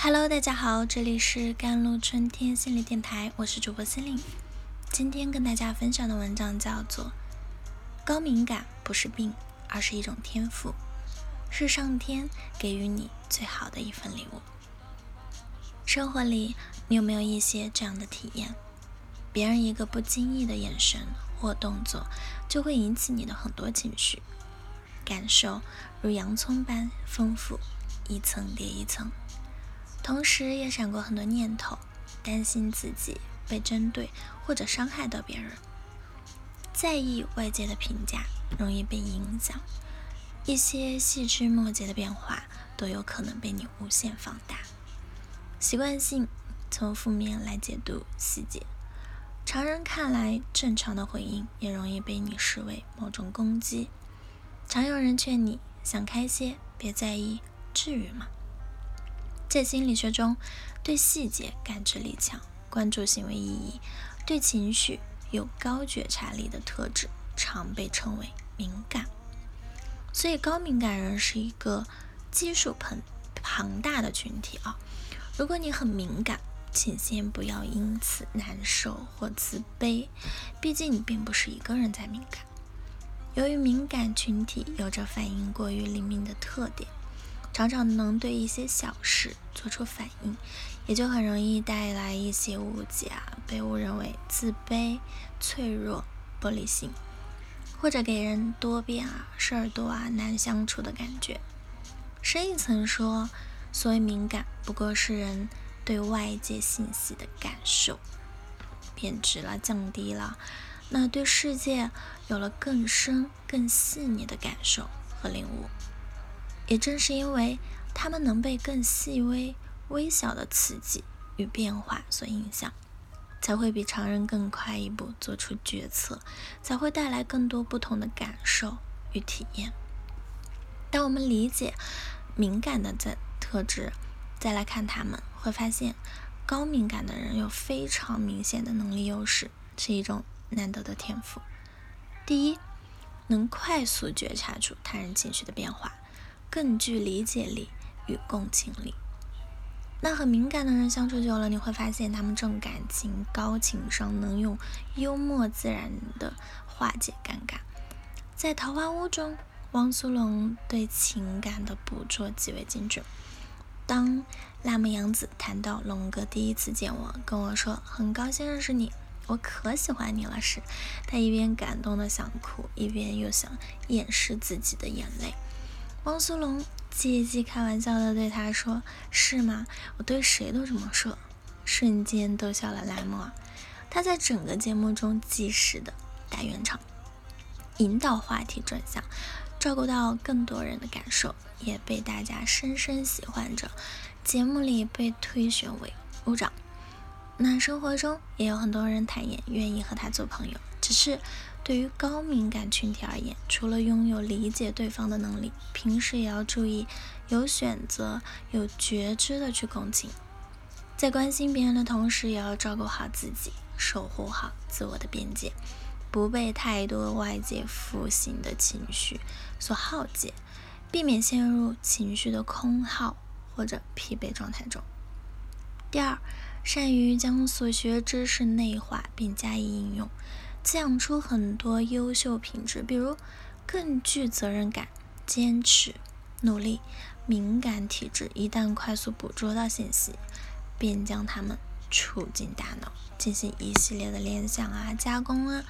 Hello，大家好，这里是甘露春天心理电台，我是主播心灵。今天跟大家分享的文章叫做《高敏感不是病，而是一种天赋，是上天给予你最好的一份礼物》。生活里，你有没有一些这样的体验？别人一个不经意的眼神或动作，就会引起你的很多情绪感受，如洋葱般丰富，一层叠一层。同时也闪过很多念头，担心自己被针对或者伤害到别人，在意外界的评价，容易被影响，一些细枝末节的变化都有可能被你无限放大。习惯性从负面来解读细节，常人看来正常的回应，也容易被你视为某种攻击。常有人劝你想开些，别在意，至于吗？在心理学中，对细节感知力强、关注行为意义、对情绪有高觉察力的特质，常被称为敏感。所以，高敏感人是一个基数庞庞大的群体啊。如果你很敏感，请先不要因此难受或自卑，毕竟你并不是一个人在敏感。由于敏感群体有着反应过于灵敏的特点。常常能对一些小事做出反应，也就很容易带来一些误解啊，被误认为自卑、脆弱、玻璃心，或者给人多变啊、事儿多啊、难相处的感觉。深一层说，所谓敏感，不过是人对外界信息的感受变质了、降低了，那对世界有了更深、更细腻的感受和领悟。也正是因为他们能被更细微、微小的刺激与变化所影响，才会比常人更快一步做出决策，才会带来更多不同的感受与体验。当我们理解敏感的在特质，再来看他们，会发现高敏感的人有非常明显的能力优势，是一种难得的天赋。第一，能快速觉察出他人情绪的变化。更具理解力与共情力。那和敏感的人相处久了，你会发现他们重感情、高情商，能用幽默自然的化解尴尬。在《桃花坞》中，汪苏泷对情感的捕捉极为精准。当辣目洋子谈到龙哥第一次见我，跟我说很高兴认识你，我可喜欢你了时，他一边感动的想哭，一边又想掩饰自己的眼泪。汪苏泷借机开玩笑的对他说：“是吗？我对谁都这么说。”瞬间逗笑了栏目。他在整个节目中及时的打圆场，引导话题转向，照顾到更多人的感受，也被大家深深喜欢着。节目里被推选为部长。那生活中也有很多人坦言愿意和他做朋友，只是。对于高敏感群体而言，除了拥有理解对方的能力，平时也要注意有选择、有觉知的去共情，在关心别人的同时，也要照顾好自己，守护好自我的边界，不被太多外界负性的情绪所耗竭，避免陷入情绪的空耗或者疲惫状态中。第二，善于将所学知识内化并加以应用。滋养出很多优秀品质，比如更具责任感、坚持、努力、敏感体质。一旦快速捕捉到信息，便将它们储进大脑，进行一系列的联想啊、加工啊。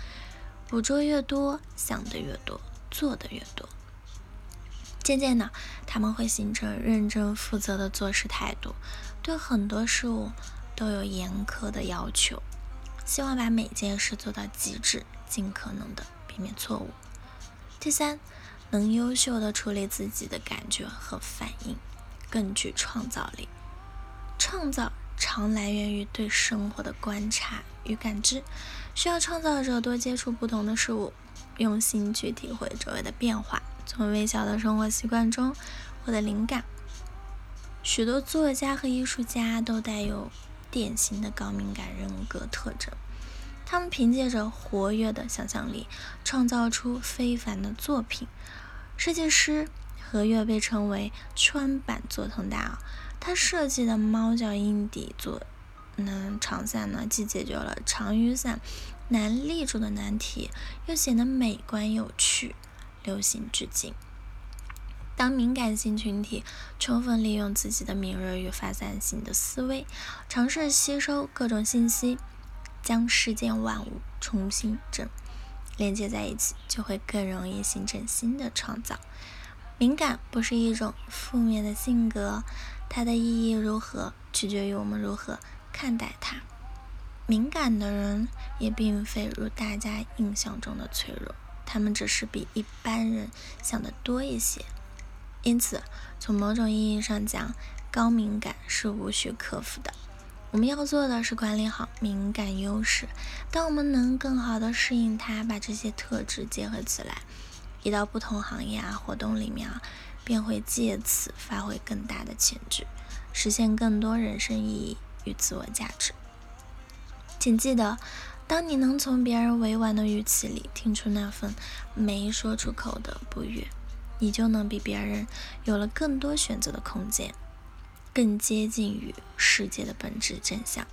捕捉越多，想的越多，做的越多。渐渐的，他们会形成认真负责的做事态度，对很多事物都有严苛的要求。希望把每件事做到极致，尽可能的避免错误。第三，能优秀的处理自己的感觉和反应，更具创造力。创造常来源于对生活的观察与感知，需要创造者多接触不同的事物，用心去体会周围的变化，从微小的生活习惯中获得灵感。许多作家和艺术家都带有。典型的高敏感人格特征，他们凭借着活跃的想象力，创造出非凡的作品。设计师何月被称为川版佐藤大，他设计的猫脚印底座嗯长伞呢，既解决了长雨伞难立住的难题，又显得美观有趣，流行至今。当敏感性群体充分利用自己的敏锐与发散性的思维，尝试吸收各种信息，将世间万物重新整连接在一起，就会更容易形成新的创造。敏感不是一种负面的性格，它的意义如何，取决于我们如何看待它。敏感的人也并非如大家印象中的脆弱，他们只是比一般人想的多一些。因此，从某种意义上讲，高敏感是无需克服的。我们要做的是管理好敏感优势。当我们能更好的适应它，把这些特质结合起来，移到不同行业啊、活动里面啊，便会借此发挥更大的潜质，实现更多人生意义与自我价值。请记得，当你能从别人委婉的语气里听出那份没说出口的不悦。你就能比别人有了更多选择的空间，更接近于世界的本质真相。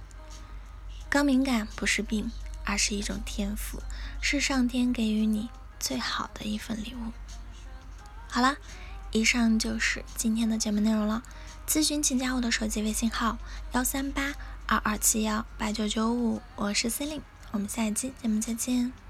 高敏感不是病，而是一种天赋，是上天给予你最好的一份礼物。好了，以上就是今天的节目内容了。咨询请加我的手机微信号：幺三八二二七幺八九九五，我是 c e l i n e 我们下一期节目再见。